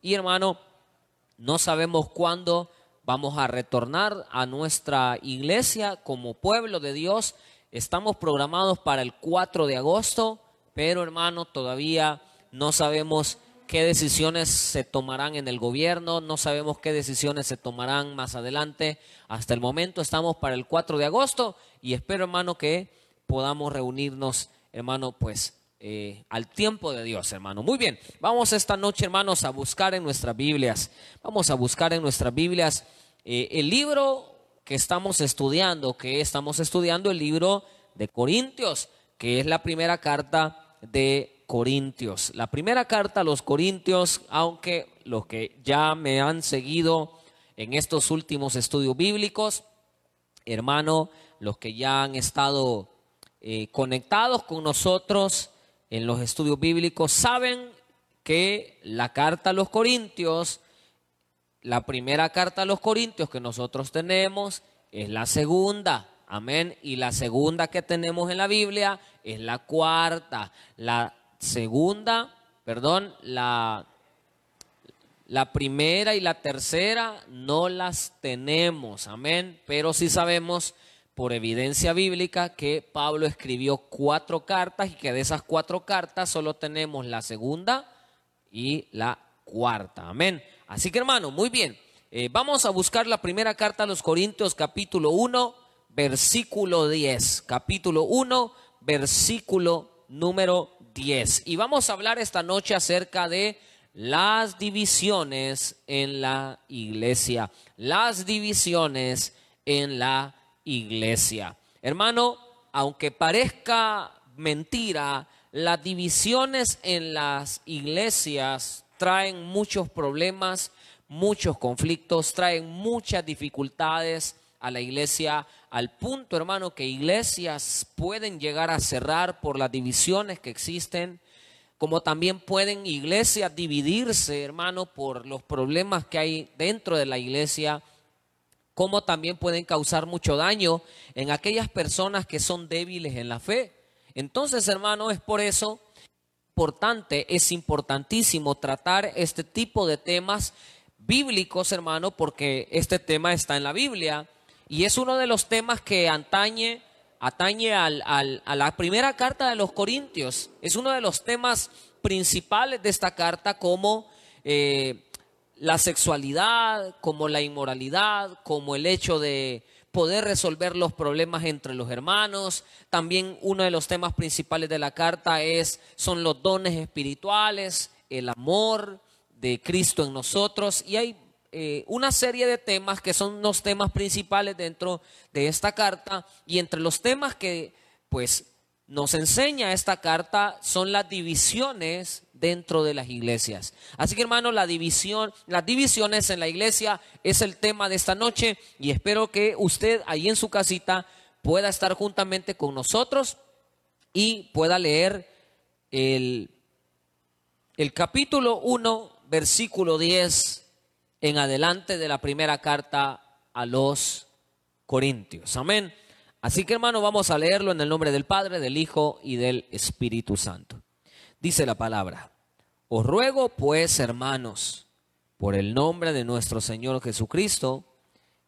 y hermano, no sabemos cuándo vamos a retornar a nuestra iglesia como pueblo de Dios. Estamos programados para el 4 de agosto, pero hermano, todavía no sabemos qué decisiones se tomarán en el gobierno, no sabemos qué decisiones se tomarán más adelante. Hasta el momento estamos para el 4 de agosto y espero, hermano, que podamos reunirnos, hermano, pues eh, al tiempo de Dios, hermano. Muy bien, vamos esta noche, hermanos, a buscar en nuestras Biblias. Vamos a buscar en nuestras Biblias eh, el libro que estamos estudiando, que estamos estudiando el libro de Corintios, que es la primera carta de Corintios. La primera carta a los Corintios, aunque los que ya me han seguido en estos últimos estudios bíblicos, hermano, los que ya han estado eh, conectados con nosotros en los estudios bíblicos, saben que la carta a los Corintios, la primera carta a los Corintios que nosotros tenemos es la segunda. Amén. Y la segunda que tenemos en la Biblia es la cuarta. La segunda, perdón, la, la primera y la tercera no las tenemos. Amén. Pero sí sabemos por evidencia bíblica que Pablo escribió cuatro cartas y que de esas cuatro cartas solo tenemos la segunda y la cuarta. Amén. Así que hermano, muy bien. Eh, vamos a buscar la primera carta a los Corintios capítulo 1, versículo 10. Capítulo 1, versículo número 10. Y vamos a hablar esta noche acerca de las divisiones en la iglesia. Las divisiones en la iglesia. Hermano, aunque parezca mentira, las divisiones en las iglesias traen muchos problemas, muchos conflictos, traen muchas dificultades a la iglesia, al punto, hermano, que iglesias pueden llegar a cerrar por las divisiones que existen, como también pueden iglesias dividirse, hermano, por los problemas que hay dentro de la iglesia como también pueden causar mucho daño en aquellas personas que son débiles en la fe. Entonces, hermano, es por eso importante, es importantísimo tratar este tipo de temas bíblicos, hermano, porque este tema está en la Biblia y es uno de los temas que antañe, atañe al, a la primera carta de los Corintios. Es uno de los temas principales de esta carta como eh, la sexualidad, como la inmoralidad, como el hecho de poder resolver los problemas entre los hermanos. También uno de los temas principales de la carta es son los dones espirituales, el amor de Cristo en nosotros y hay eh, una serie de temas que son los temas principales dentro de esta carta y entre los temas que pues nos enseña esta carta son las divisiones dentro de las iglesias. Así que hermano, la división, las divisiones en la iglesia es el tema de esta noche y espero que usted ahí en su casita pueda estar juntamente con nosotros y pueda leer el, el capítulo 1, versículo 10 en adelante de la primera carta a los Corintios. Amén. Así que hermano, vamos a leerlo en el nombre del Padre, del Hijo y del Espíritu Santo. Dice la palabra, os ruego pues, hermanos, por el nombre de nuestro Señor Jesucristo,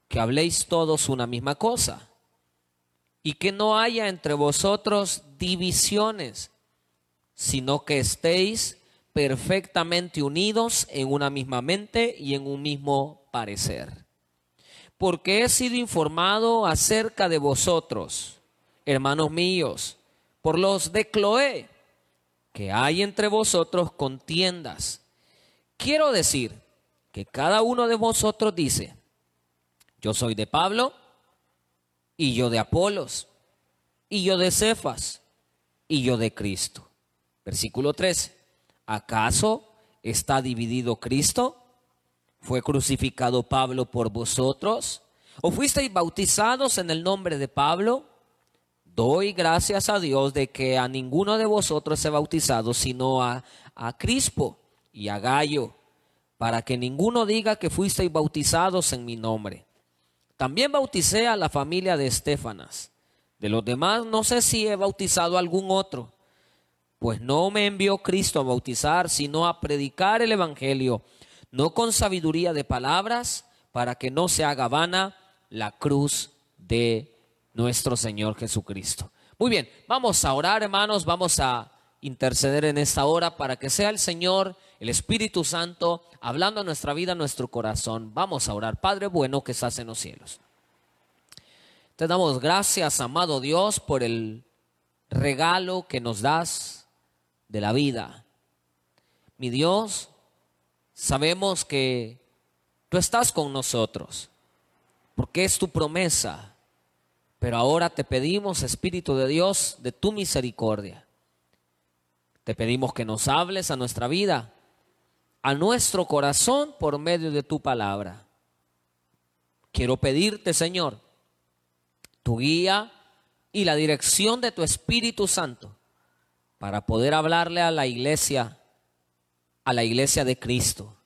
que habléis todos una misma cosa, y que no haya entre vosotros divisiones, sino que estéis perfectamente unidos en una misma mente y en un mismo parecer. Porque he sido informado acerca de vosotros, hermanos míos, por los de Cloé, que hay entre vosotros contiendas. Quiero decir que cada uno de vosotros dice, yo soy de Pablo, y yo de Apolos, y yo de Cefas, y yo de Cristo. Versículo 13. ¿Acaso está dividido Cristo? ¿Fue crucificado Pablo por vosotros? ¿O fuisteis bautizados en el nombre de Pablo? Doy gracias a Dios de que a ninguno de vosotros he bautizado, sino a, a Crispo y a Gallo, para que ninguno diga que fuisteis bautizados en mi nombre. También bauticé a la familia de Estefanas. De los demás no sé si he bautizado a algún otro, pues no me envió Cristo a bautizar, sino a predicar el Evangelio no con sabiduría de palabras, para que no se haga vana la cruz de nuestro Señor Jesucristo. Muy bien, vamos a orar, hermanos, vamos a interceder en esta hora para que sea el Señor, el Espíritu Santo, hablando a nuestra vida, a nuestro corazón. Vamos a orar. Padre bueno que estás en los cielos. Te damos gracias, amado Dios, por el regalo que nos das de la vida. Mi Dios, sabemos que tú estás con nosotros, porque es tu promesa. Pero ahora te pedimos, Espíritu de Dios, de tu misericordia te pedimos que nos hables a nuestra vida, a nuestro corazón por medio de tu palabra. Quiero pedirte, Señor, tu guía y la dirección de tu Espíritu Santo para poder hablarle a la iglesia, a la iglesia de Cristo.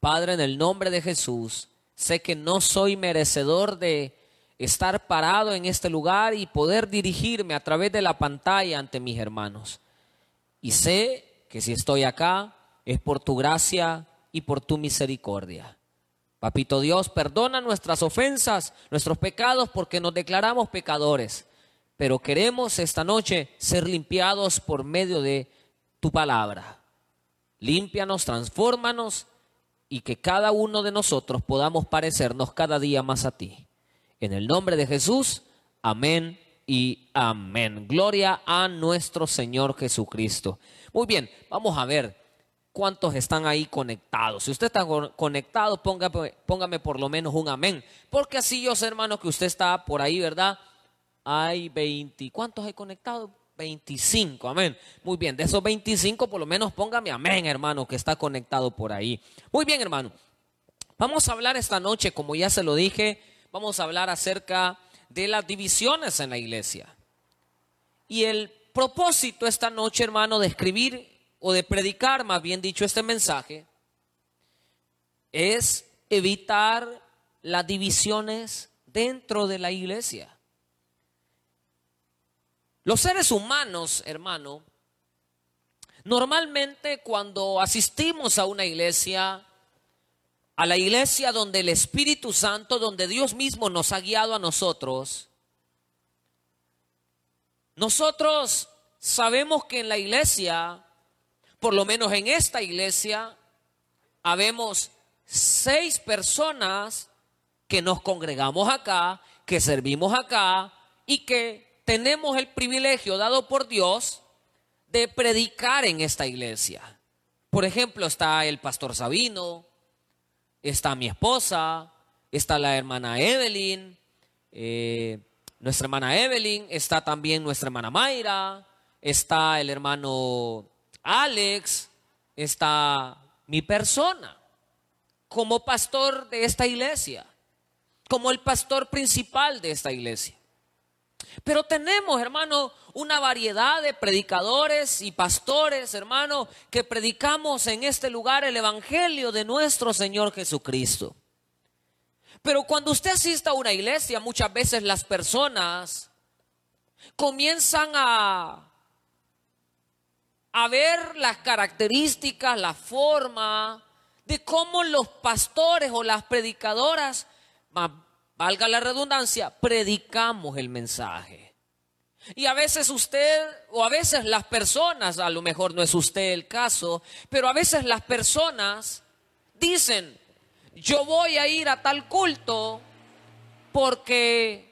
Padre, en el nombre de Jesús, sé que no soy merecedor de estar parado en este lugar y poder dirigirme a través de la pantalla ante mis hermanos. Y sé que si estoy acá es por tu gracia y por tu misericordia. Papito Dios, perdona nuestras ofensas, nuestros pecados, porque nos declaramos pecadores. Pero queremos esta noche ser limpiados por medio de tu palabra. Límpianos, transfórmanos y que cada uno de nosotros podamos parecernos cada día más a ti. En el nombre de Jesús, amén y amén. Gloria a nuestro Señor Jesucristo. Muy bien, vamos a ver cuántos están ahí conectados. Si usted está conectado, póngame, póngame por lo menos un amén. Porque así yo sé, hermano, que usted está por ahí, ¿verdad? Hay 20. ¿Cuántos hay conectados? 25, amén. Muy bien, de esos 25 por lo menos póngame amén, hermano, que está conectado por ahí. Muy bien, hermano. Vamos a hablar esta noche, como ya se lo dije, vamos a hablar acerca de las divisiones en la iglesia. Y el propósito esta noche, hermano, de escribir o de predicar, más bien dicho, este mensaje, es evitar las divisiones dentro de la iglesia. Los seres humanos, hermano, normalmente cuando asistimos a una iglesia, a la iglesia donde el Espíritu Santo, donde Dios mismo nos ha guiado a nosotros, nosotros sabemos que en la iglesia, por lo menos en esta iglesia, habemos seis personas que nos congregamos acá, que servimos acá y que tenemos el privilegio dado por Dios de predicar en esta iglesia. Por ejemplo, está el pastor Sabino, está mi esposa, está la hermana Evelyn, eh, nuestra hermana Evelyn, está también nuestra hermana Mayra, está el hermano Alex, está mi persona como pastor de esta iglesia, como el pastor principal de esta iglesia. Pero tenemos, hermano, una variedad de predicadores y pastores, hermano, que predicamos en este lugar el Evangelio de nuestro Señor Jesucristo. Pero cuando usted asista a una iglesia, muchas veces las personas comienzan a, a ver las características, la forma de cómo los pastores o las predicadoras valga la redundancia, predicamos el mensaje. Y a veces usted, o a veces las personas, a lo mejor no es usted el caso, pero a veces las personas dicen, yo voy a ir a tal culto porque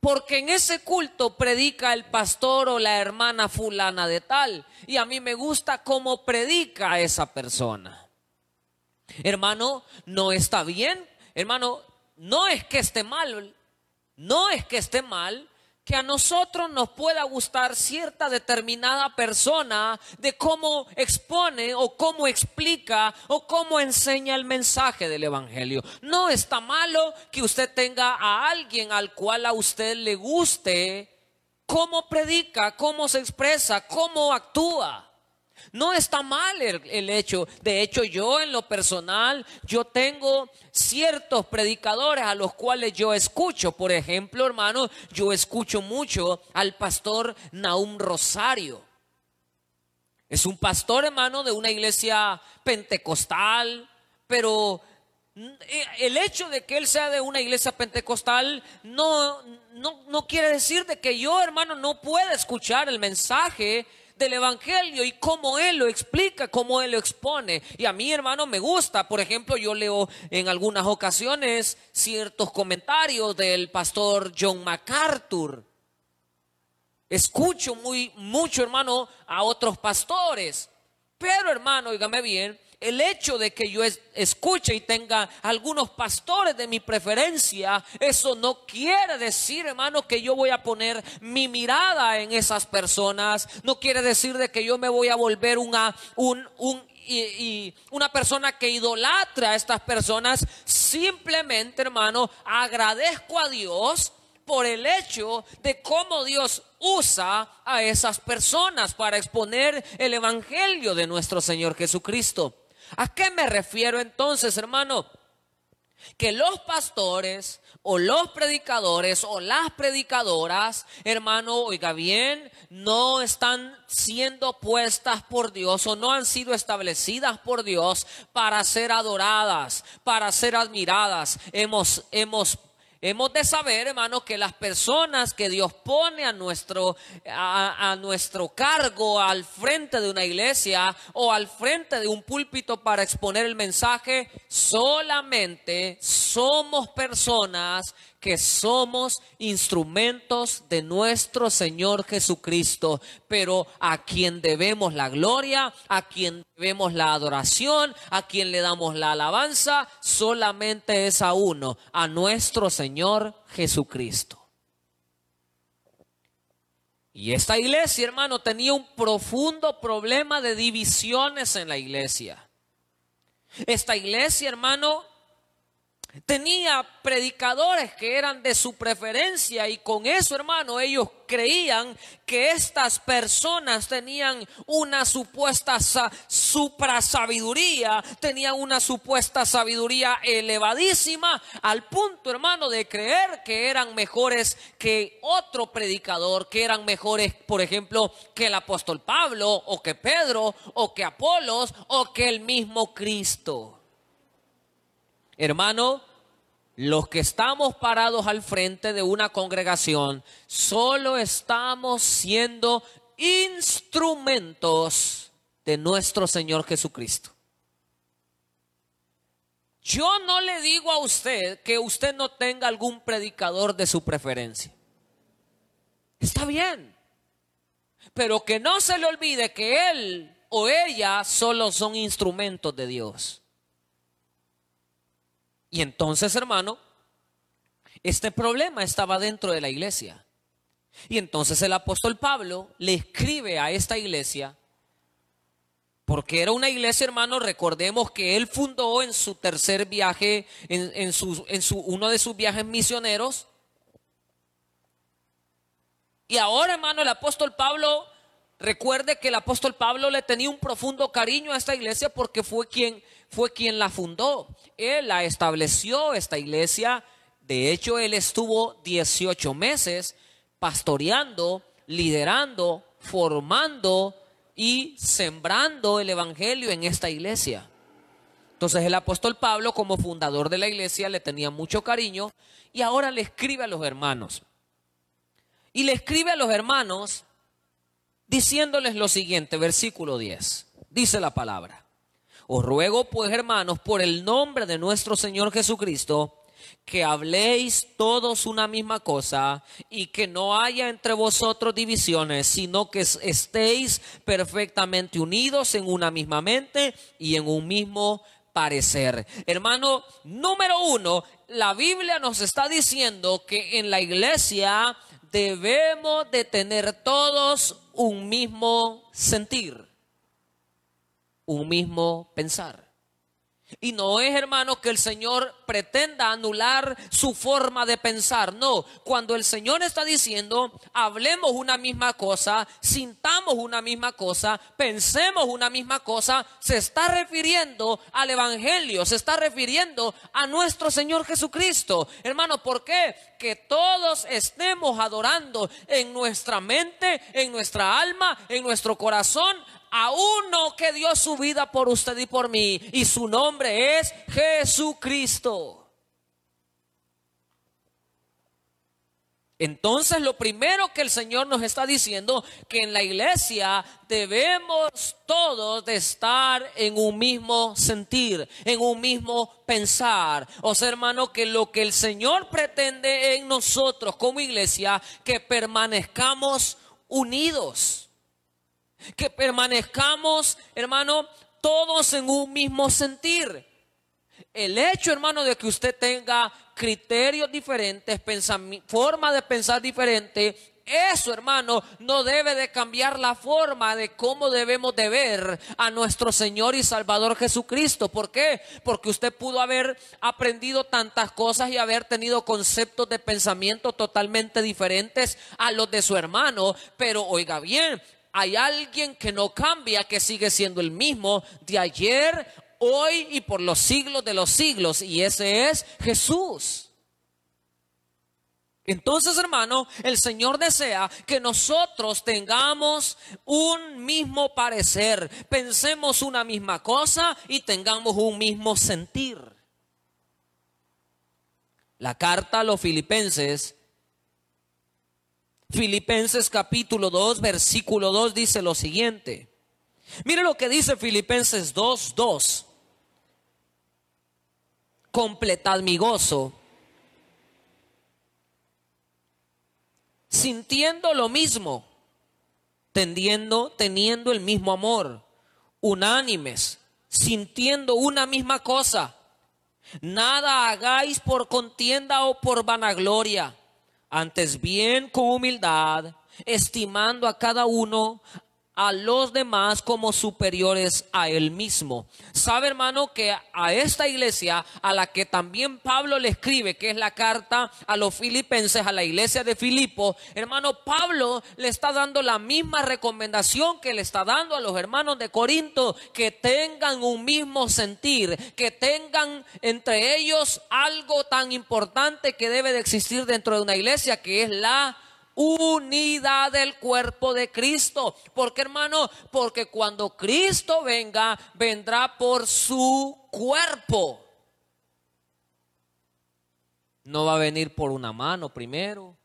porque en ese culto predica el pastor o la hermana fulana de tal y a mí me gusta cómo predica esa persona. Hermano, no está bien. Hermano, no es que esté mal, no es que esté mal que a nosotros nos pueda gustar cierta determinada persona de cómo expone o cómo explica o cómo enseña el mensaje del Evangelio. No está malo que usted tenga a alguien al cual a usted le guste cómo predica, cómo se expresa, cómo actúa. No está mal el, hecho. De hecho, yo en lo personal, yo tengo ciertos predicadores a los cuales yo escucho. Por ejemplo, hermano, yo escucho mucho al pastor Naum Rosario. Es un pastor, hermano, de una iglesia pentecostal, pero eh, el hecho de que él sea de una iglesia pentecostal no, no, no quiere decir de que yo, hermano, no pueda escuchar el mensaje del Evangelio y cómo Él lo explica, cómo Él lo expone. Y a mí, hermano, me gusta. Por ejemplo, yo leo en algunas ocasiones ciertos comentarios del pastor John MacArthur. Escucho muy mucho, hermano, a otros pastores. Pero, hermano, oígame bien, el hecho de que yo escuche y tenga algunos pastores de mi preferencia, eso no quiere decir, hermano, que yo voy a poner mi mirada en esas personas. No quiere decir de que yo me voy a volver una, un, y, una persona que idolatra a estas personas, simplemente, hermano, agradezco a Dios por el hecho de cómo Dios usa a esas personas para exponer el Evangelio de nuestro Señor Jesucristo. ¿A qué me refiero entonces, hermano? Que los pastores o los predicadores o las predicadoras, hermano, oiga bien, no están siendo puestas por Dios o no han sido establecidas por Dios para ser adoradas, para ser admiradas. Hemos, hemos Hemos de saber, hermano, que las personas que Dios pone a nuestro, a, nuestro cargo al frente de una iglesia o al frente de un púlpito para exponer el mensaje, solamente somos personas que somos instrumentos de nuestro Señor Jesucristo, pero a quien debemos la gloria, a quien debemos la adoración, a quien le damos la alabanza, solamente es a uno, a nuestro Señor Jesucristo. Y esta iglesia, hermano, tenía un profundo problema de divisiones en la iglesia. Esta iglesia, hermano, Tenía predicadores que eran de su preferencia y con eso, hermano, ellos creían que estas personas tenían una supuesta supra sabiduría, tenían una supuesta sabiduría elevadísima al punto, hermano, de creer que eran mejores que otro predicador, que eran mejores, por ejemplo, que el apóstol Pablo o que Pedro o que Apolos o que el mismo Cristo. Hermano, los que estamos parados al frente de una congregación, solo estamos siendo instrumentos de nuestro Señor Jesucristo. Yo no le digo a usted que usted no tenga algún predicador de su preferencia. Está bien. Pero que no se le olvide que él o ella solo son instrumentos de Dios. Y entonces, hermano, este problema estaba dentro de la iglesia. Y entonces el apóstol Pablo le escribe a esta iglesia, porque era una iglesia, hermano, recordemos que él fundó en su tercer viaje, en, su, en su, uno de sus viajes misioneros. Y ahora, hermano, el apóstol Pablo, recuerde que el apóstol Pablo le tenía un profundo cariño a esta iglesia porque fue quien fue quien la fundó. Él la estableció, esta iglesia. De hecho, él estuvo 18 meses pastoreando, liderando, formando y sembrando el Evangelio en esta iglesia. Entonces el apóstol Pablo, como fundador de la iglesia, le tenía mucho cariño y ahora le escribe a los hermanos. Y le escribe a los hermanos diciéndoles lo siguiente, versículo 10. Dice la palabra. Os ruego pues, hermanos, por el nombre de nuestro Señor Jesucristo, que habléis todos una misma cosa y que no haya entre vosotros divisiones, sino que estéis perfectamente unidos en una misma mente y en un mismo parecer. Hermano, número uno, la Biblia nos está diciendo que en la iglesia debemos de tener todos un mismo sentir un mismo pensar. Y no es, hermano, que el Señor pretenda anular su forma de pensar. No, cuando el Señor está diciendo, hablemos una misma cosa, sintamos una misma cosa, pensemos una misma cosa, se está refiriendo al Evangelio, se está refiriendo a nuestro Señor Jesucristo. Hermano, ¿por qué? Que todos estemos adorando en nuestra mente, en nuestra alma, en nuestro corazón a uno que dio su vida por usted y por mí, y su nombre es Jesucristo. Entonces lo primero que el Señor nos está diciendo, que en la iglesia debemos todos de estar en un mismo sentir, en un mismo pensar. O sea, hermano, que lo que el Señor pretende en nosotros como iglesia, que permanezcamos unidos que permanezcamos, hermano, todos en un mismo sentir. El hecho, hermano, de que usted tenga criterios diferentes, forma de pensar diferente, eso, hermano, no debe de cambiar la forma de cómo debemos de ver a nuestro Señor y Salvador Jesucristo. ¿Por qué? Porque usted pudo haber aprendido tantas cosas y haber tenido conceptos de pensamiento totalmente diferentes a los de su hermano. Pero oiga bien, hay alguien que no cambia, que sigue siendo el mismo de ayer, hoy y por los siglos de los siglos. Y ese es Jesús. Entonces, hermano, el Señor desea que nosotros tengamos un mismo parecer, pensemos una misma cosa y tengamos un mismo sentir. La carta a los filipenses Filipenses capítulo 2, versículo 2 dice lo siguiente. Mire lo que dice Filipenses 2, 2. Completad mi gozo, sintiendo lo mismo, tendiendo, teniendo el mismo amor, unánimes, sintiendo una misma cosa. Nada hagáis por contienda o por vanagloria antes bien con humildad, estimando a cada uno a los demás como superiores a él mismo. Sabe hermano que a esta iglesia a la que también Pablo le escribe, que es la carta a los filipenses, a la iglesia de Filipo, hermano Pablo le está dando la misma recomendación que le está dando a los hermanos de Corinto, que tengan un mismo sentir, que tengan entre ellos algo tan importante que debe de existir dentro de una iglesia, que es la unidad del cuerpo de Cristo. porque hermano? Porque cuando Cristo venga, vendrá por su cuerpo. No va a venir por una mano primero.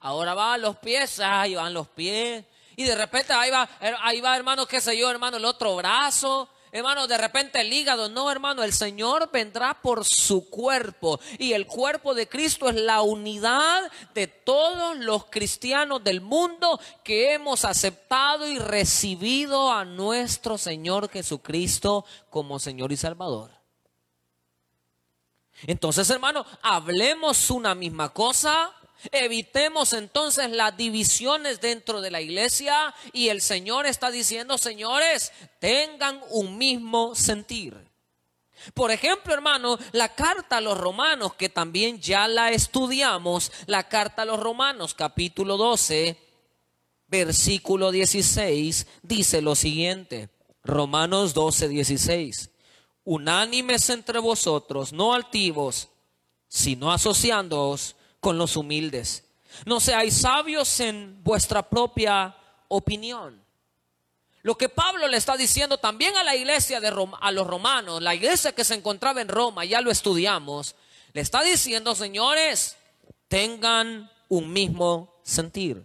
Ahora va a los pies, ahí van los pies. Y de repente ahí va, ahí va hermano, qué sé yo, hermano, el otro brazo hermano, de repente el hígado. No, hermano, el Señor vendrá por su cuerpo. Y el cuerpo de Cristo es la unidad de todos los cristianos del mundo que hemos aceptado y recibido a nuestro Señor Jesucristo como Señor y Salvador. Entonces, hermano, hablemos una misma cosa Evitemos entonces las divisiones dentro de la iglesia y el Señor está diciendo, señores, tengan un mismo sentir. Por ejemplo, hermano, la carta a los romanos, que también ya la estudiamos, la carta a los romanos capítulo 12, versículo 16, dice lo siguiente. Romanos 12, 16. Unánimes entre vosotros, no altivos, sino asociándoos con los humildes. No seáis sabios en vuestra propia opinión. Lo que Pablo le está diciendo también a la iglesia de Roma, a los romanos, la iglesia que se encontraba en Roma, ya lo estudiamos, le está diciendo, señores, tengan un mismo sentir.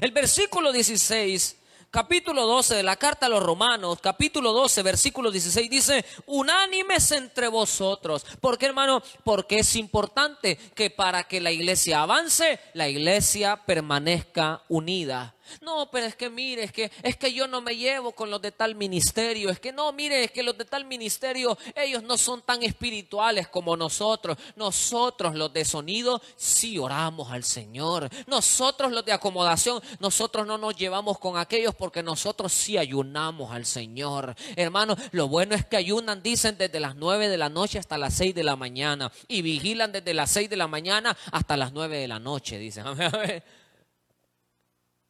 El versículo 16 capítulo 12 de la carta a los romanos, capítulo 12, versículo 16, dice, unánimes entre vosotros. ¿Por qué, hermano? Porque es importante que para que la iglesia avance, la iglesia permanezca unida. No, pero es que mire, es que es que yo no me llevo con los de tal ministerio. Es que no, mire, es que los de tal ministerio, ellos no son tan espirituales como nosotros. Nosotros los de sonido sí oramos al Señor. Nosotros los de acomodación, nosotros no nos llevamos con aquellos porque nosotros sí ayunamos al Señor. Hermano, lo bueno es que ayunan, dicen, desde las nueve de la noche hasta las seis de la mañana y vigilan desde las seis de la mañana hasta las nueve de la noche, dicen.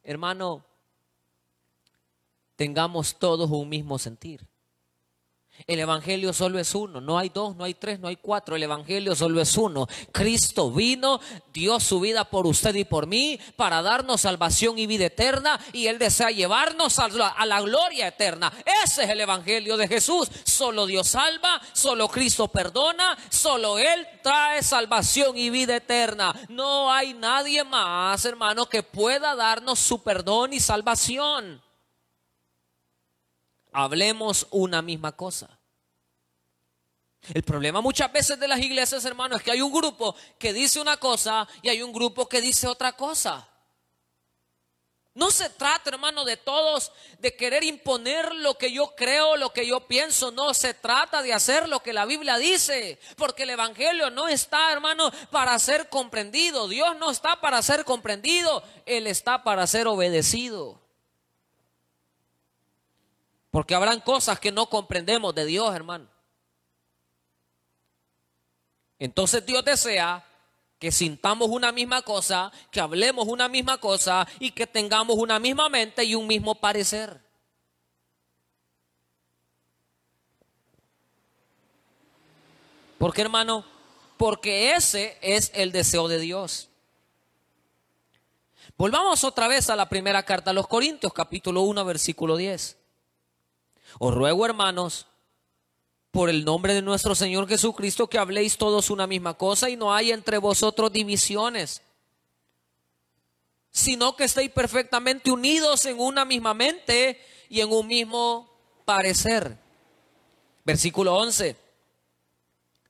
hermano, tengamos todos un mismo sentir. El Evangelio solo es uno, no hay dos, no hay tres, no hay cuatro, el Evangelio solo es uno. Cristo vino, dio su vida por usted y por mí para darnos salvación y vida eterna y Él desea llevarnos a la, gloria eterna. Ese es el Evangelio de Jesús. Solo Dios salva, solo Cristo perdona, solo Él trae salvación y vida eterna. No hay nadie más, hermano, que pueda darnos su perdón y salvación hablemos una misma cosa. El problema muchas veces de las iglesias, hermanos, es que hay un grupo que dice una cosa y hay un grupo que dice otra cosa. No se trata, hermano, de todos de querer imponer lo que yo creo, lo que yo pienso. No, se trata de hacer lo que la Biblia dice. Porque el Evangelio no está, hermano, para ser comprendido. Dios no está para ser comprendido. Él está para ser obedecido. Porque habrán cosas que no comprendemos de Dios, hermano. Entonces Dios desea que sintamos una misma cosa, que hablemos una misma cosa y que tengamos una misma mente y un mismo parecer. ¿Por qué, hermano? Porque ese es el deseo de Dios. Volvamos otra vez a la primera carta a los Corintios, capítulo 1, versículo 10. Os ruego, hermanos, por el nombre de nuestro Señor Jesucristo, que habléis todos una misma cosa y no haya entre vosotros divisiones, sino que estéis perfectamente unidos en una misma mente y en un mismo parecer. Versículo 11.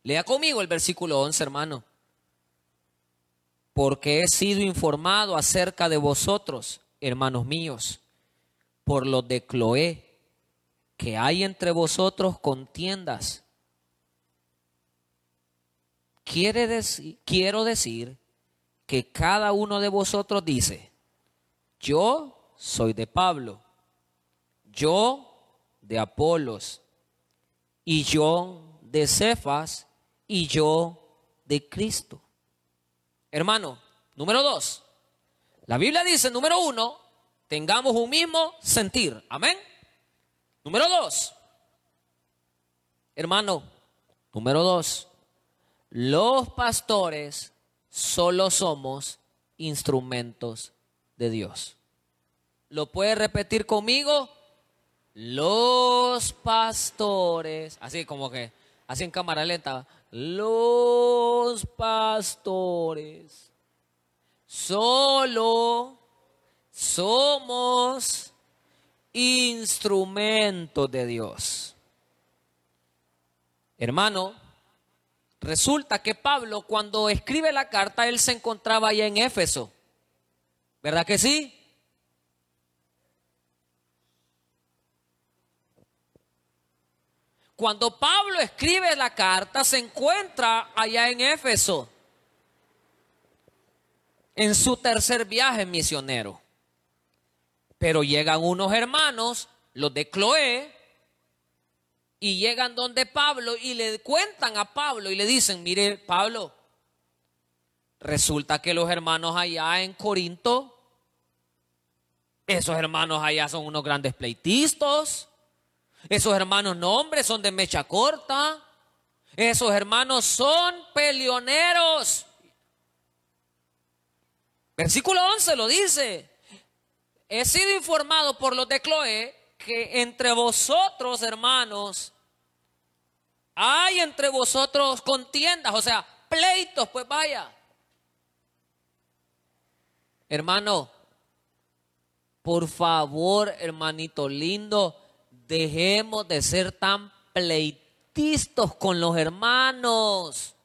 Lea conmigo el versículo 11, hermano. Porque he sido informado acerca de vosotros, hermanos míos, por lo de Cloé que hay entre vosotros contiendas. Quiere decir, quiero decir que cada uno de vosotros dice, yo soy de Pablo, yo de Apolos, y yo de Cefas, y yo de Cristo. Hermano, número dos, la Biblia dice, número uno, tengamos un mismo sentir. Amén. Número dos, hermano, número dos, los pastores solo somos instrumentos de Dios. ¿Lo puede repetir conmigo? Los pastores, así como que, así en cámara lenta, los pastores solo somos instrumento de Dios. Hermano, resulta que Pablo cuando escribe la carta, él se encontraba allá en Éfeso. ¿Verdad que sí? Cuando Pablo escribe la carta, se encuentra allá en Éfeso, en su tercer viaje misionero. Pero llegan unos hermanos, los de Cloé, y llegan donde Pablo y le cuentan a Pablo y le dicen, mire Pablo, resulta que los hermanos allá en Corinto, esos hermanos allá son unos grandes pleitistas, esos hermanos no hombres son de mecha corta, esos hermanos son peleoneros. Versículo 11 lo dice he sido informado por los de Cloé que entre vosotros, hermanos, hay entre vosotros contiendas, o sea, pleitos, pues vaya. Hermano, por favor, hermanito lindo, dejemos de ser tan pleitistas con los hermanos.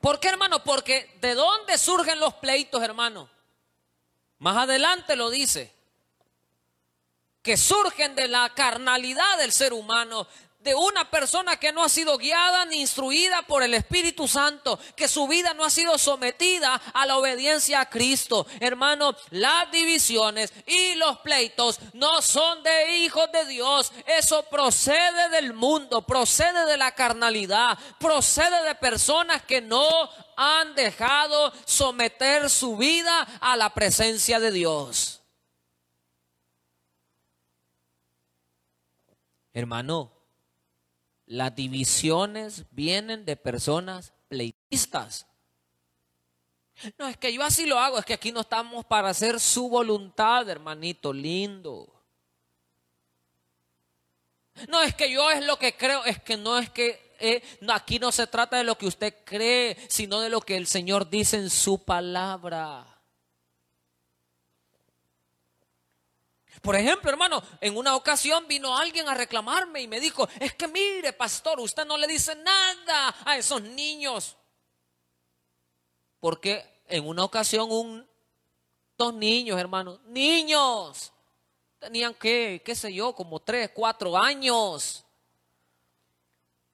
¿Por qué, hermano? Porque ¿de dónde surgen los pleitos, hermano? Más adelante lo dice. Que surgen de la carnalidad del ser humano, de una persona que no ha sido guiada ni instruida por el Espíritu Santo, que su vida no ha sido sometida a la obediencia a Cristo. Hermano, las divisiones y los pleitos no son de hijos de Dios. Eso procede del mundo, procede de la carnalidad, procede de personas que no han dejado someter su vida a la presencia de Dios. Hermano, las divisiones vienen de personas pleitistas. No, es que yo así lo hago, es que aquí no estamos para hacer su voluntad, hermanito lindo. No, es que yo es lo que creo, es que no es que eh, aquí no se trata de lo que usted cree, sino de lo que el Señor dice en su palabra. Por ejemplo, hermano, en una ocasión vino alguien a reclamarme y me dijo, es que mire, pastor, usted no le dice nada a esos niños. Porque en una ocasión un, dos niños, hermano, niños, tenían que, qué sé yo, como tres, cuatro años.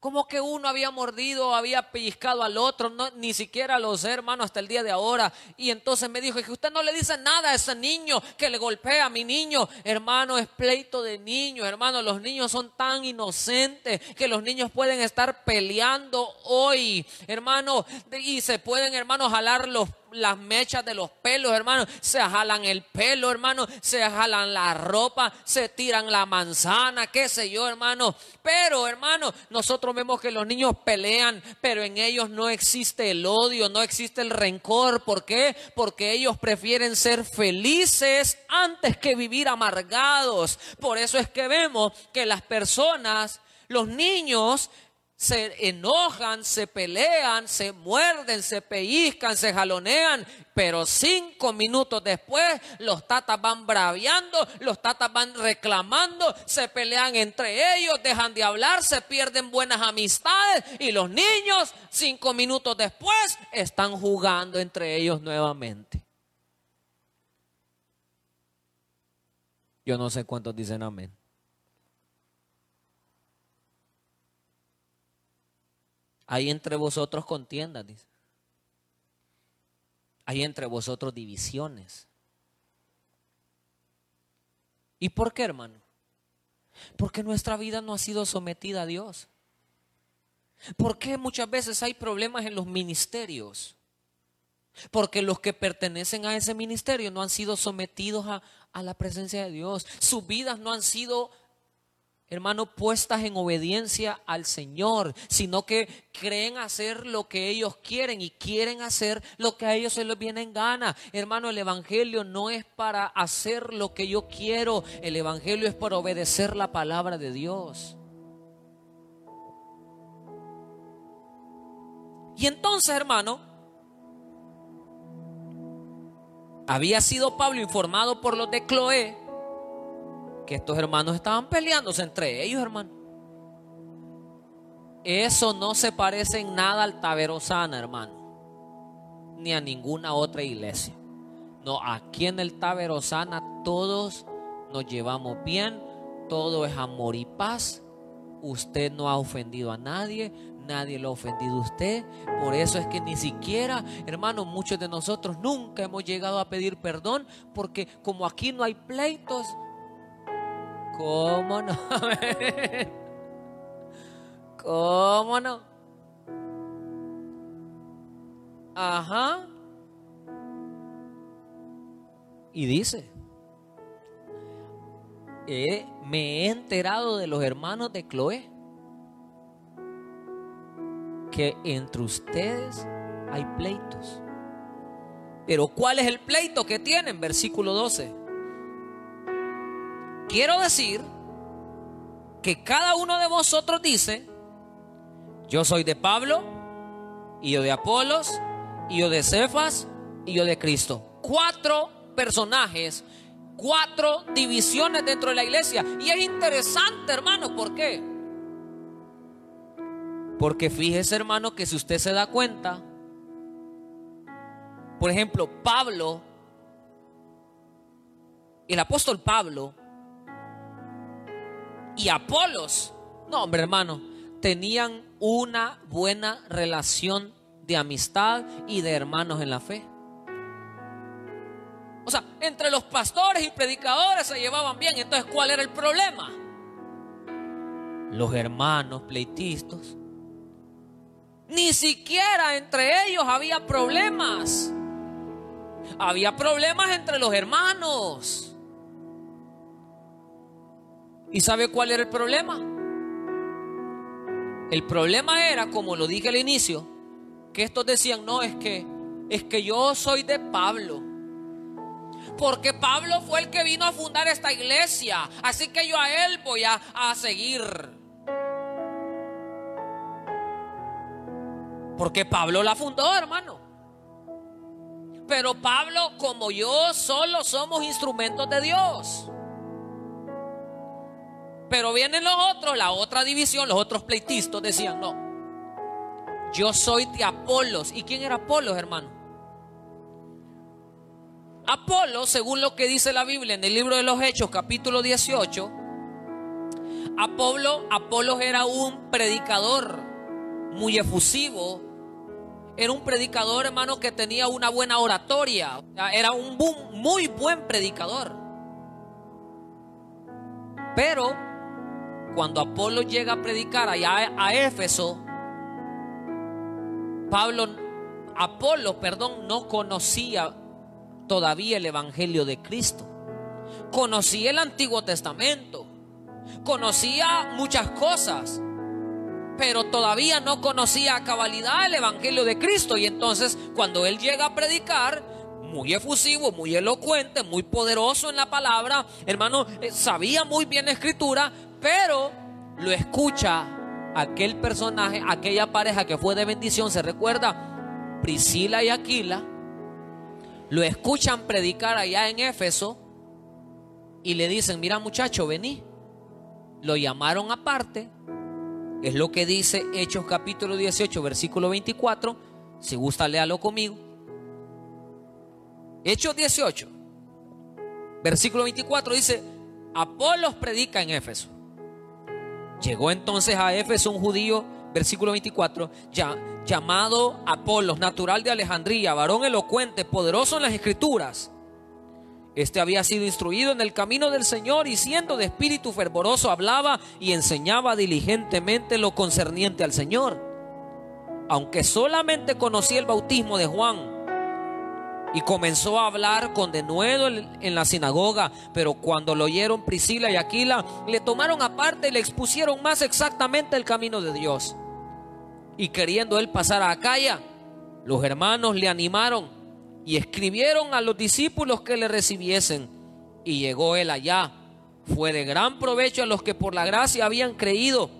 Como que uno había mordido, había pellizcado al otro, no, ni siquiera los hermanos hasta el día de ahora. Y entonces me dijo, que usted no le dice nada a ese niño que le golpea a mi niño. Hermano, es pleito de niños, hermano. Los niños son tan inocentes que los niños pueden estar peleando hoy, hermano. Y se pueden, hermano, jalar los las mechas de los pelos, hermano. Se jalan el pelo, hermano. Se jalan la ropa. Se tiran la manzana, qué sé yo, hermano. Pero, hermano, nosotros vemos que los niños pelean, pero en ellos no existe el odio, no existe el rencor. ¿Por qué? Porque ellos prefieren ser felices antes que vivir amargados. Por eso es que vemos que las personas, los niños, se enojan, se pelean, se muerden, se pellizcan, se jalonean, pero cinco minutos después los tatas van braviando, los tatas van reclamando, se pelean entre ellos, dejan de hablar, se pierden buenas amistades y los niños cinco minutos después están jugando entre ellos nuevamente. Yo no sé cuántos dicen amén. Hay entre vosotros contiendas, dice. Hay entre vosotros divisiones. ¿Y por qué, hermano? Porque nuestra vida no ha sido sometida a Dios. ¿Por qué muchas veces hay problemas en los ministerios? Porque los que pertenecen a ese ministerio no han sido sometidos a, a la presencia de Dios. Sus vidas no han sido hermano, puestas en obediencia al Señor, sino que creen hacer lo que ellos quieren y quieren hacer lo que a ellos se les viene en gana. Hermano, el Evangelio no es para hacer lo que yo quiero, el Evangelio es para obedecer la palabra de Dios. Y entonces, hermano, había sido Pablo informado por los de Cloé que estos hermanos estaban peleándose entre ellos, hermano. Eso no se parece en nada al Taberosana, hermano, ni a ninguna otra iglesia. No, aquí en el Taberosana todos nos llevamos bien, todo es amor y paz. Usted no ha ofendido a nadie, nadie lo ha ofendido a usted. Por eso es que ni siquiera, hermano, muchos de nosotros nunca hemos llegado a pedir perdón, porque como aquí no hay pleitos, ¿Cómo no? ¿Cómo no? Ajá. Y dice, me he enterado de los hermanos de Chloe que entre ustedes hay pleitos. Pero ¿cuál es el pleito que tienen? Versículo 12. Quiero decir que cada uno de vosotros dice, yo soy de Pablo, y yo de Apolos, y yo de Cefas, y yo de Cristo. Cuatro personajes, cuatro divisiones dentro de la iglesia. Y es interesante, hermano, ¿por qué? Porque fíjese, hermano, que si usted se da cuenta, Por ejemplo, Pablo, el apóstol Pablo y Apolos, no hombre hermano, tenían una buena relación de amistad y de hermanos en la fe. O sea, entre los pastores y predicadores se llevaban bien. Entonces, ¿cuál era el problema? Los hermanos pleitistas. Ni siquiera entre ellos había problemas. Había problemas entre los hermanos. ¿Y sabe cuál era el problema? El problema era, como lo dije al inicio, que estos decían, no, es que es que yo soy de Pablo. Porque Pablo fue el que vino a fundar esta iglesia. Así que yo a él voy a, a seguir. Porque Pablo la fundó, hermano. Pero Pablo, como yo, solo somos instrumentos de Dios. Pero vienen los otros, la otra división, los otros pleitistas decían, no, yo soy de Apolos. ¿Y quién era Apolos, hermano? Apolo, según lo que dice la Biblia en el libro de los Hechos, capítulo 18, Apolo, era un predicador muy efusivo, era un predicador, hermano, que tenía una buena oratoria, era un muy buen predicador. Pero cuando Apolo llega a predicar allá a Éfeso, Pablo, Apolo, perdón, no conocía todavía el Evangelio de Cristo. Conocía el Antiguo Testamento. Conocía muchas cosas. Pero todavía no conocía a cabalidad el Evangelio de Cristo. Y entonces cuando él llega a predicar, muy efusivo, muy elocuente, muy poderoso en la palabra, hermano, eh, sabía muy bien la escritura, pero lo escucha aquel personaje, aquella pareja que fue de bendición, se recuerda, Priscila y Aquila, lo escuchan predicar allá en Éfeso y le dicen, mira muchacho, vení. Lo llamaron aparte. Es lo que dice Hechos capítulo 18, versículo 24. Si gusta, léalo conmigo. Hechos 18, versículo 24 dice, Apolos predica en Éfeso. Llegó entonces a Éfeso un judío, versículo 24, ya, llamado Apolos, natural de Alejandría, varón elocuente, poderoso en las escrituras. Este había sido instruido en el camino del Señor y siendo de espíritu fervoroso hablaba y enseñaba diligentemente lo concerniente al Señor. Aunque solamente conocía el bautismo de Juan y comenzó a hablar con denuedo en la sinagoga, pero cuando lo oyeron Priscila y Aquila, le tomaron aparte y le expusieron más exactamente el camino de Dios. Y queriendo él pasar a Acaya, los hermanos le animaron y escribieron a los discípulos que le recibiesen. Y llegó él allá. Fue de gran provecho a los que por la gracia habían creído,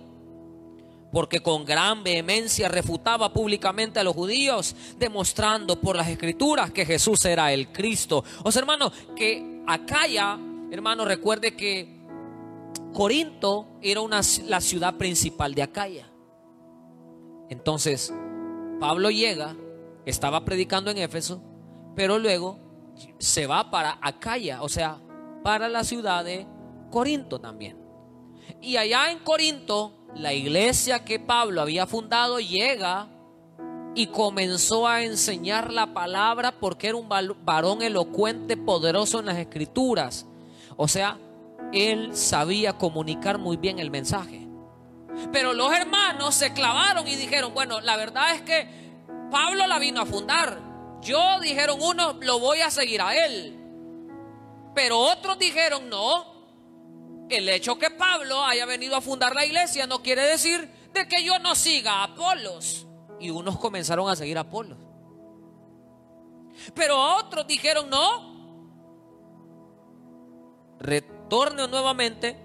porque con gran vehemencia refutaba públicamente a los judíos, demostrando por las escrituras que Jesús era el Cristo. O sea, hermano, que Acaya, hermano, recuerde que Corinto era una, la ciudad principal de Acaya. Entonces, Pablo llega, estaba predicando en Éfeso, pero luego se va para Acaya, o sea, para la ciudad de Corinto también. Y allá en Corinto, la iglesia que Pablo había fundado llega y comenzó a enseñar la palabra porque era un varón elocuente, poderoso en las escrituras. O sea, él sabía comunicar muy bien el mensaje. Pero los hermanos se clavaron y dijeron, bueno, la verdad es que Pablo la vino a fundar. Yo dijeron uno, lo voy a seguir a él. Pero otros dijeron, no, el hecho que Pablo haya venido a fundar la iglesia no quiere decir de que yo no siga a Apolos. Y unos comenzaron a seguir a Apolos. Pero otros dijeron, no, retorne nuevamente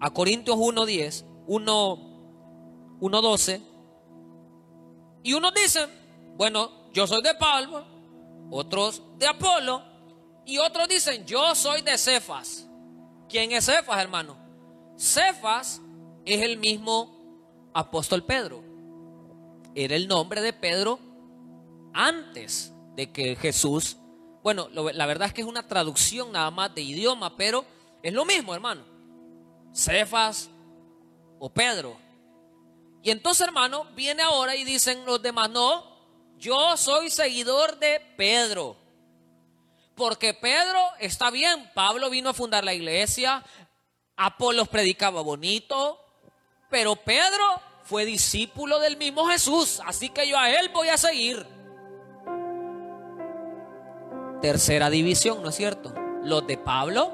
a Corintios 1.10 1.12. Y unos dicen, bueno, yo soy de Pablo, otros de Apolo, y otros dicen, yo soy de Cefas. ¿Quién es Cefas, hermano? Cefas es el mismo apóstol Pedro. Era el nombre de Pedro antes de que Jesús, bueno, la verdad es que es una traducción nada más de idioma, pero es lo mismo, hermano. Cefas o Pedro. Y entonces, hermano, viene ahora y dicen los demás, no, yo soy seguidor de Pedro. Porque Pedro está bien, Pablo vino a fundar la iglesia, Apolos predicaba bonito, pero Pedro fue discípulo del mismo Jesús, así que yo a él voy a seguir. Tercera división, ¿no es cierto? Los de Pablo,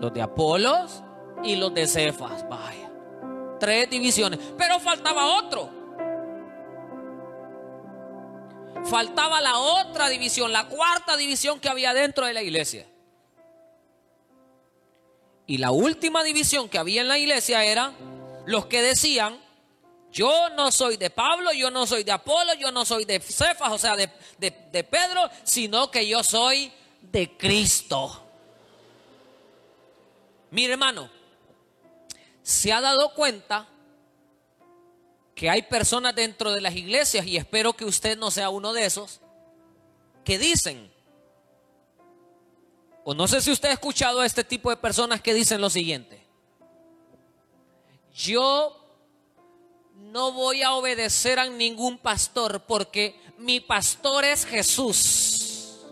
los de Apolos y los de Cefas. Vaya, tres divisiones, pero faltaba otro. Faltaba la otra división, la cuarta división que había dentro de la iglesia. Y la última división que había en la iglesia era los que decían, yo no soy de Pablo, yo no soy de Apolo, yo no soy de Cefas, o sea, de, de Pedro, sino que yo soy de Cristo. Mi hermano, se ha dado cuenta que hay personas dentro de las iglesias, y espero que usted no sea uno de esos, que dicen, o no sé si usted ha escuchado a este tipo de personas que dicen lo siguiente, yo no voy a obedecer a ningún pastor porque mi pastor es Jesús.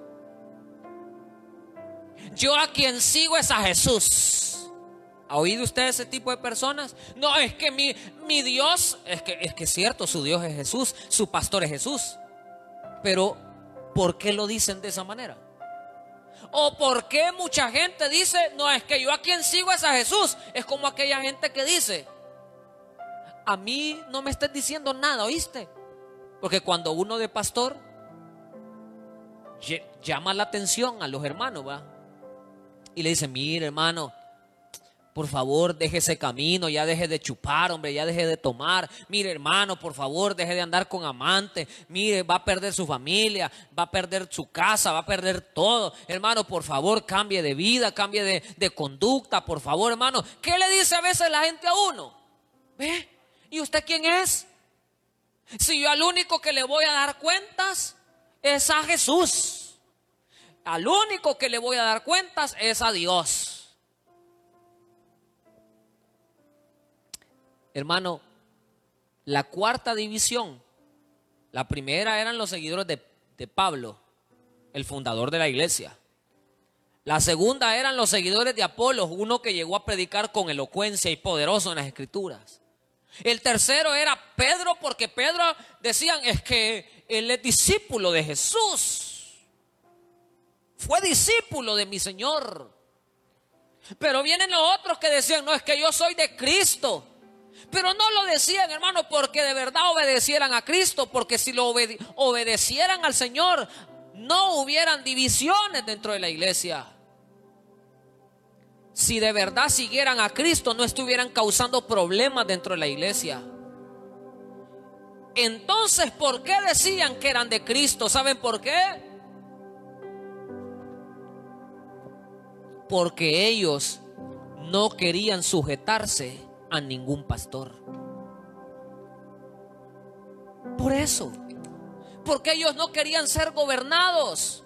Yo a quien sigo es a Jesús. ¿Ha oído usted ese tipo de personas? No, es que mi, mi Dios, es que, es que es cierto, su Dios es Jesús, su pastor es Jesús. Pero, ¿por qué lo dicen de esa manera? ¿O por qué mucha gente dice, no, es que yo a quien sigo es a Jesús? Es como aquella gente que dice, a mí no me estés diciendo nada, ¿oíste? Porque cuando uno de pastor llama la atención a los hermanos, ¿va? Y le dice, mire hermano, por favor, deje ese camino, ya deje de chupar, hombre, ya deje de tomar. Mire, hermano, por favor, deje de andar con amante. Mire, va a perder su familia, va a perder su casa, va a perder todo. Hermano, por favor, cambie de vida, cambie de, de conducta, por favor, hermano. ¿Qué le dice a veces la gente a uno? ¿Ve? ¿Y usted quién es? Si yo al único que le voy a dar cuentas es a Jesús. Al único que le voy a dar cuentas es a Dios. Hermano, la cuarta división, la primera eran los seguidores de, Pablo, el fundador de la iglesia. La segunda eran los seguidores de Apolo, uno que llegó a predicar con elocuencia y poderoso en las escrituras. El tercero era Pedro, porque Pedro decían es que él es discípulo de Jesús. Fue discípulo de mi Señor. Pero vienen los otros que decían, no, es que yo soy de Cristo. Pero no lo decían, hermano, porque de verdad obedecieran a Cristo, porque si lo obedecieran al Señor, no hubieran divisiones dentro de la iglesia. Si de verdad siguieran a Cristo, no estuvieran causando problemas dentro de la iglesia. Entonces, ¿por qué decían que eran de Cristo? ¿Saben por qué? Porque ellos no querían sujetarse a ningún pastor. Por eso, porque ellos no querían ser gobernados.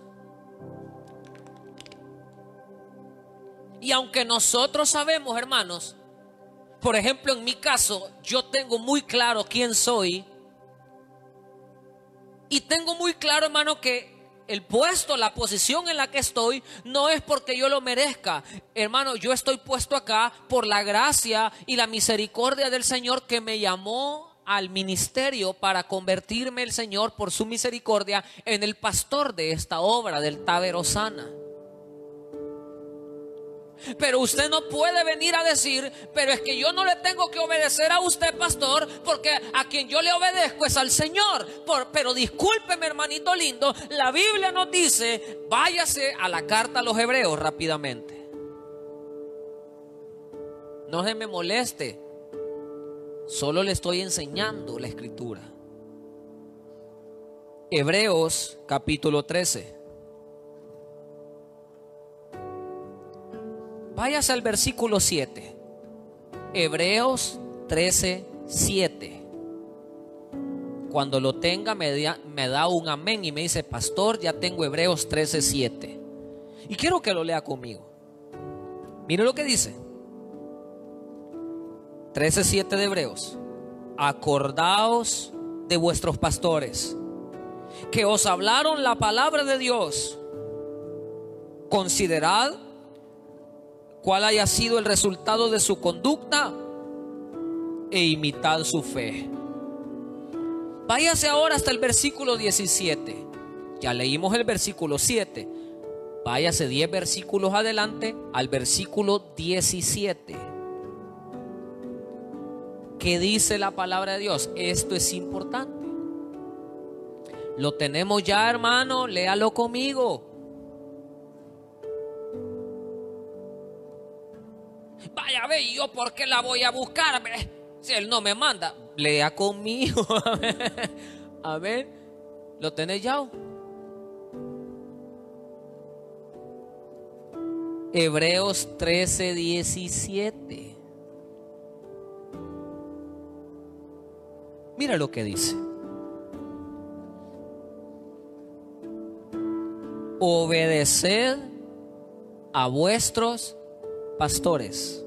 Y aunque nosotros sabemos, hermanos, por ejemplo, en mi caso, yo tengo muy claro quién soy. Y tengo muy claro, hermano, que el puesto, la posición en la que estoy, no es porque yo lo merezca. Hermano, yo estoy puesto acá por la gracia y la misericordia del Señor que me llamó al ministerio para convertirme el Señor por su misericordia en el pastor de esta obra del Taberosana. Pero usted no puede venir a decir, pero es que yo no le tengo que obedecer a usted, pastor, porque a quien yo le obedezco es al Señor. pero discúlpeme, hermanito lindo, la Biblia nos dice, váyase a la carta a los hebreos rápidamente. No se me moleste, solo le estoy enseñando la escritura. Hebreos capítulo 13. Váyase al versículo 7. Hebreos 13, 7. Cuando lo tenga me da, me da un amén y me dice, pastor, ya tengo Hebreos 13:7. Y quiero que lo lea conmigo. Mire lo que dice. 13:7 de Hebreos. Acordaos de vuestros pastores que os hablaron la palabra de Dios. Considerad cuál haya sido el resultado de su conducta e imitad su fe. Váyase ahora hasta el versículo 17. Ya leímos el versículo 7. Váyase 10 versículos adelante al versículo 17. ¿Qué dice la palabra de Dios? Esto es importante. Lo tenemos ya, hermano, léalo conmigo. Vaya, ve, yo por qué la voy a buscar? Si él no me manda, lea conmigo. A ver, ¿lo tenés ya? Hebreos 13, 17. Mira lo que dice. Obedeced a vuestros pastores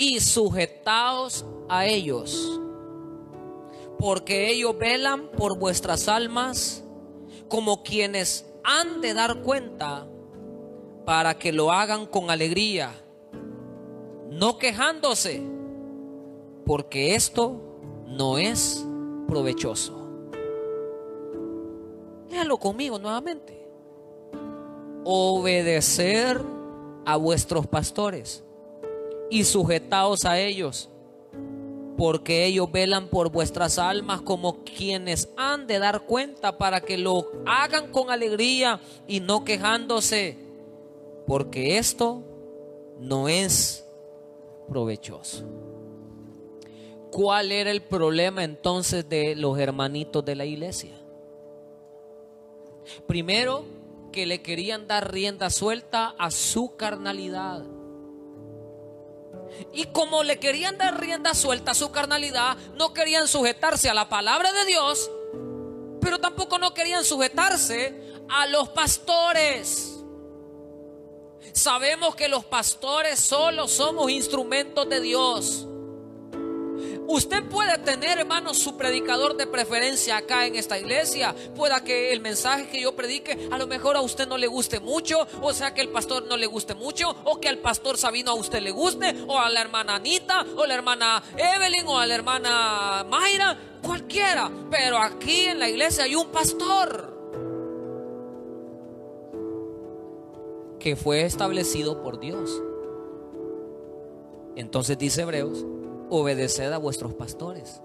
y sujetaos a ellos, porque ellos velan por vuestras almas como quienes han de dar cuenta para que lo hagan con alegría, no quejándose, porque esto no es provechoso. Léalo conmigo nuevamente. Obedecer a vuestros pastores y sujetaos a ellos, porque ellos velan por vuestras almas como quienes han de dar cuenta para que lo hagan con alegría y no quejándose, porque esto no es provechoso. ¿Cuál era el problema entonces de los hermanitos de la iglesia? Primero, que le querían dar rienda suelta a su carnalidad. Y como le querían dar rienda suelta a su carnalidad, no querían sujetarse a la palabra de Dios, pero tampoco no querían sujetarse a los pastores. Sabemos que los pastores solo somos instrumentos de Dios. Usted puede tener, hermano, su predicador de preferencia acá en esta iglesia. Pueda que el mensaje que yo predique a lo mejor a usted no le guste mucho, o sea que el pastor no le guste mucho, o que al pastor Sabino a usted le guste, o a la hermana Anita, o la hermana Evelyn, o a la hermana Mayra, cualquiera. Pero aquí en la iglesia hay un pastor que fue establecido por Dios. Entonces dice Hebreos obedeced a vuestros pastores.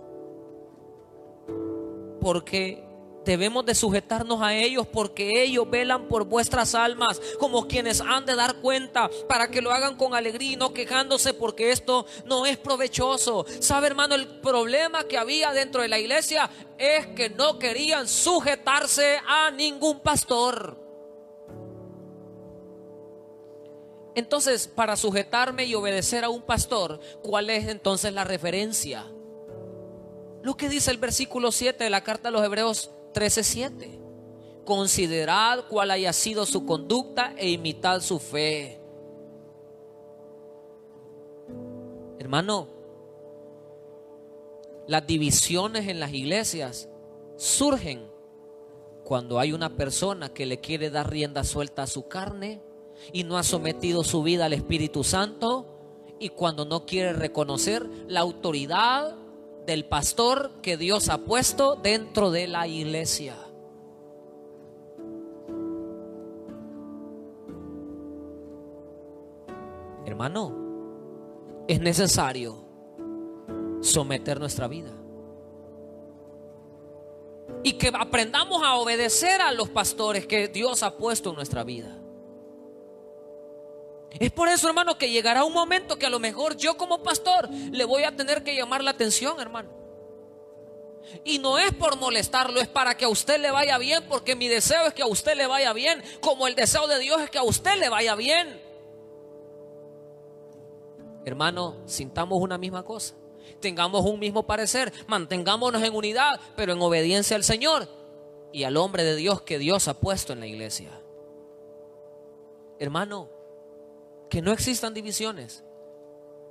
Porque debemos de sujetarnos a ellos porque ellos velan por vuestras almas como quienes han de dar cuenta para que lo hagan con alegría y no quejándose porque esto no es provechoso. ¿Sabe hermano? El problema que había dentro de la iglesia es que no querían sujetarse a ningún pastor. Entonces, para sujetarme y obedecer a un pastor, ¿cuál es entonces la referencia? Lo que dice el versículo 7 de la carta a los Hebreos 13:7. Considerad cuál haya sido su conducta e imitad su fe. Hermano, las divisiones en las iglesias surgen cuando hay una persona que le quiere dar rienda suelta a su carne y no ha sometido su vida al Espíritu Santo y cuando no quiere reconocer la autoridad del pastor que Dios ha puesto dentro de la iglesia. Hermano, es necesario someter nuestra vida. Y que aprendamos a obedecer a los pastores que Dios ha puesto en nuestra vida. Es por eso, hermano, que llegará un momento que a lo mejor yo como pastor le voy a tener que llamar la atención, hermano. Y no es por molestarlo, es para que a usted le vaya bien, porque mi deseo es que a usted le vaya bien, como el deseo de Dios es que a usted le vaya bien. Hermano, sintamos una misma cosa. tengamos un mismo parecer, mantengámonos en unidad, pero en obediencia al Señor y al hombre de Dios que Dios ha puesto en la iglesia. Hermano, que no existan divisiones,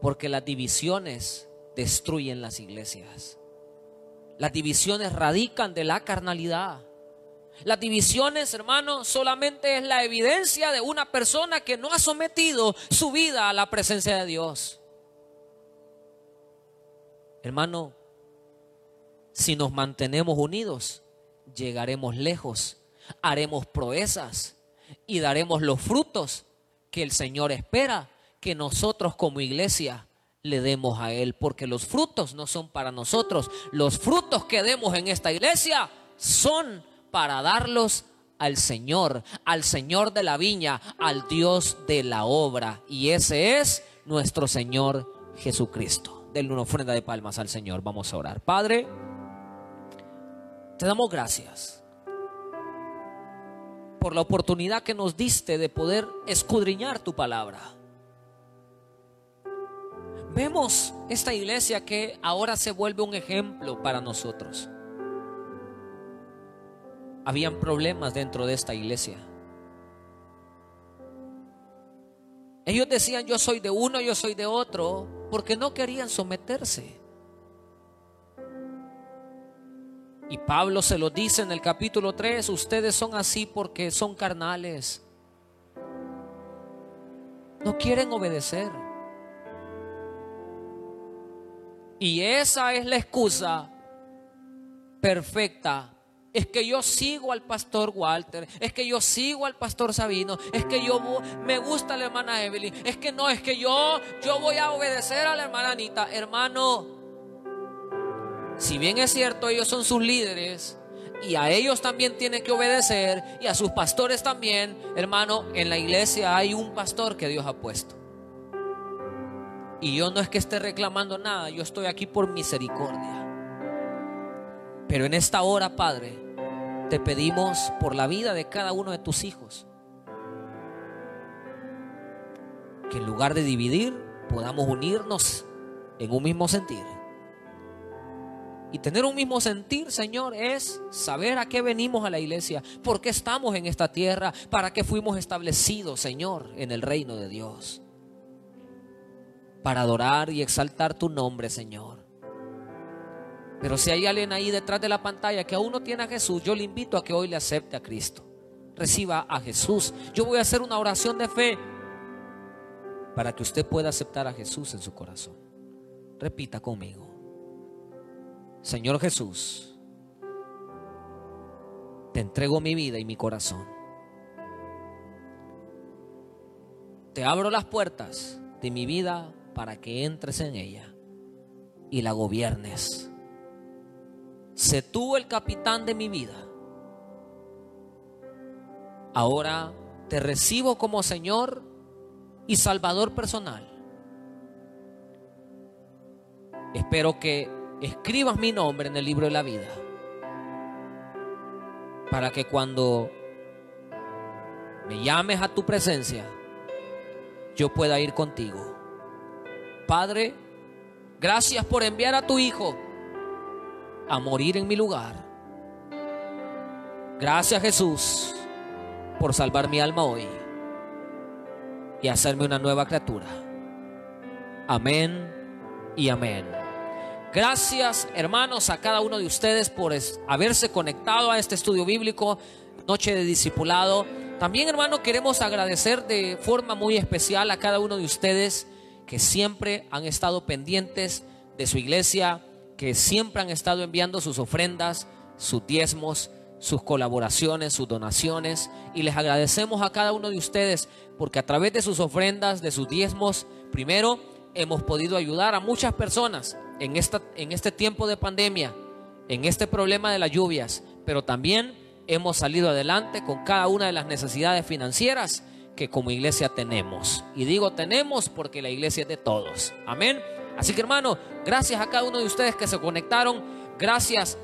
porque las divisiones destruyen las iglesias. Las divisiones radican de la carnalidad. Las divisiones, hermano, solamente es la evidencia de una persona que no ha sometido su vida a la presencia de Dios. Hermano, si nos mantenemos unidos, llegaremos lejos, haremos proezas y daremos los frutos que el Señor espera que nosotros como iglesia le demos a Él, porque los frutos no son para nosotros, los frutos que demos en esta iglesia son para darlos al Señor, al Señor de la viña, al Dios de la obra, y ese es nuestro Señor Jesucristo. Denle una ofrenda de palmas al Señor, vamos a orar. Padre, te damos gracias por la oportunidad que nos diste de poder escudriñar tu palabra. Vemos esta iglesia que ahora se vuelve un ejemplo para nosotros. Habían problemas dentro de esta iglesia. Ellos decían yo soy de uno, yo soy de otro, porque no querían someterse. Y Pablo se lo dice en el capítulo 3, ustedes son así porque son carnales. No quieren obedecer. Y esa es la excusa perfecta. Es que yo sigo al pastor Walter, es que yo sigo al pastor Sabino, es que yo me gusta la hermana Evelyn, es que no, es que yo yo voy a obedecer a la hermana Anita, hermano. Si bien es cierto, ellos son sus líderes y a ellos también tienen que obedecer y a sus pastores también, hermano, en la iglesia hay un pastor que Dios ha puesto. Y yo no es que esté reclamando nada, yo estoy aquí por misericordia. Pero en esta hora, Padre, te pedimos por la vida de cada uno de tus hijos. Que en lugar de dividir, podamos unirnos en un mismo sentir y tener un mismo sentir, Señor, es saber a qué venimos a la iglesia, por qué estamos en esta tierra, para qué fuimos establecidos, Señor, en el reino de Dios. Para adorar y exaltar tu nombre, Señor. Pero si hay alguien ahí detrás de la pantalla que aún no tiene a Jesús, yo le invito a que hoy le acepte a Cristo. Reciba a Jesús. Yo voy a hacer una oración de fe para que usted pueda aceptar a Jesús en su corazón. Repita conmigo. Señor Jesús, te entrego mi vida y mi corazón. Te abro las puertas de mi vida para que entres en ella y la gobiernes. Sé tú el capitán de mi vida. Ahora te recibo como Señor y Salvador personal. Espero que escribas mi nombre en el libro de la vida. Para que cuando me llames a tu presencia, yo pueda ir contigo. Padre, gracias por enviar a tu Hijo a morir en mi lugar. Gracias Jesús por salvar mi alma hoy y hacerme una nueva criatura. Amén y amén. Gracias, hermanos, a cada uno de ustedes por haberse conectado a este estudio bíblico, Noche de Discipulado. También, hermano, queremos agradecer de forma muy especial a cada uno de ustedes que siempre han estado pendientes de su iglesia, que siempre han estado enviando sus ofrendas, sus diezmos, sus colaboraciones, sus donaciones. Y les agradecemos a cada uno de ustedes porque a través de sus ofrendas, de sus diezmos, primero hemos podido ayudar a muchas personas en, esta, en este tiempo de pandemia, en este problema de las lluvias, pero también hemos salido adelante con cada una de las necesidades financieras que como iglesia tenemos. Y digo tenemos porque la iglesia es de todos. Amén. Así que hermano, gracias a cada uno de ustedes que se conectaron. Gracias